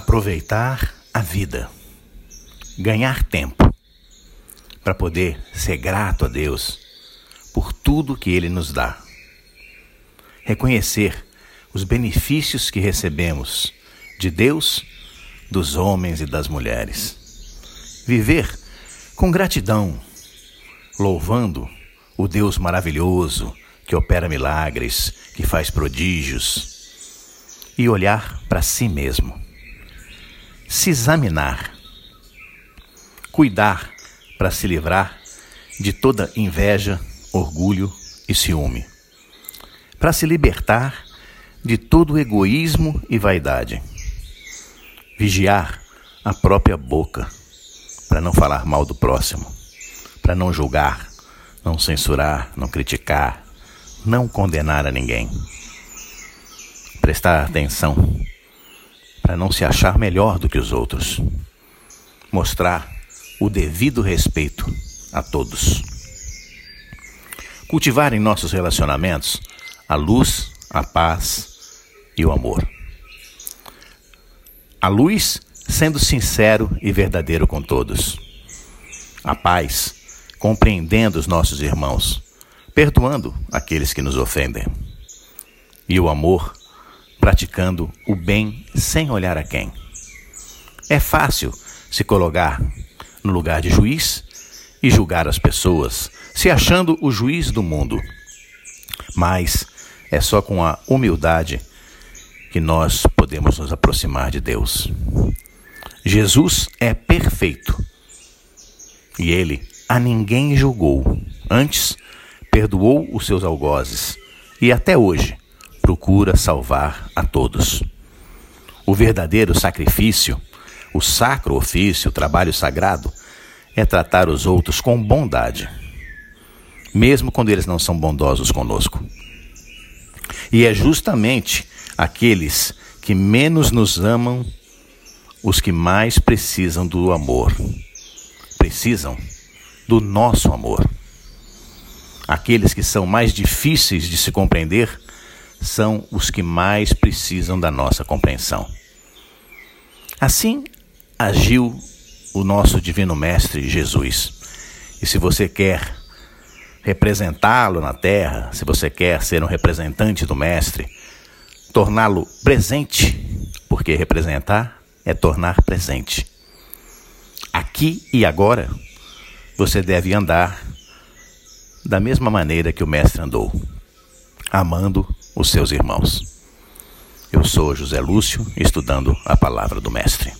aproveitar a vida, ganhar tempo, para poder ser grato a Deus por tudo que Ele nos dá. Reconhecer os benefícios que recebemos de Deus, dos homens e das mulheres. Viver com gratidão, louvando o Deus maravilhoso que opera milagres, que faz prodígios, e olhar para si mesmo se examinar, cuidar para se livrar de toda inveja, orgulho e ciúme, para se libertar de todo egoísmo e vaidade, vigiar a própria boca para não falar mal do próximo, para não julgar, não censurar, não criticar, não condenar a ninguém. Prestar atenção para não se achar melhor do que os outros. Mostrar o devido respeito a todos. Cultivar em nossos relacionamentos a luz, a paz e o amor. A luz sendo sincero e verdadeiro com todos. A paz compreendendo os nossos irmãos, perdoando aqueles que nos ofendem. E o amor praticando o bem sem olhar a quem. É fácil se colocar no lugar de juiz e julgar as pessoas, se achando o juiz do mundo. Mas é só com a humildade que nós podemos nos aproximar de Deus. Jesus é perfeito e ele a ninguém julgou, antes perdoou os seus algozes e até hoje procura salvar a todos. O verdadeiro sacrifício, o sacro ofício, o trabalho sagrado, é tratar os outros com bondade, mesmo quando eles não são bondosos conosco. E é justamente aqueles que menos nos amam os que mais precisam do amor, precisam do nosso amor. Aqueles que são mais difíceis de se compreender são os que mais precisam da nossa compreensão. Assim agiu o nosso Divino Mestre Jesus. E se você quer representá-lo na terra, se você quer ser um representante do Mestre, torná-lo presente, porque representar é tornar presente. Aqui e agora, você deve andar da mesma maneira que o Mestre andou, amando os seus irmãos. Eu sou José Lúcio, estudando a palavra do Mestre.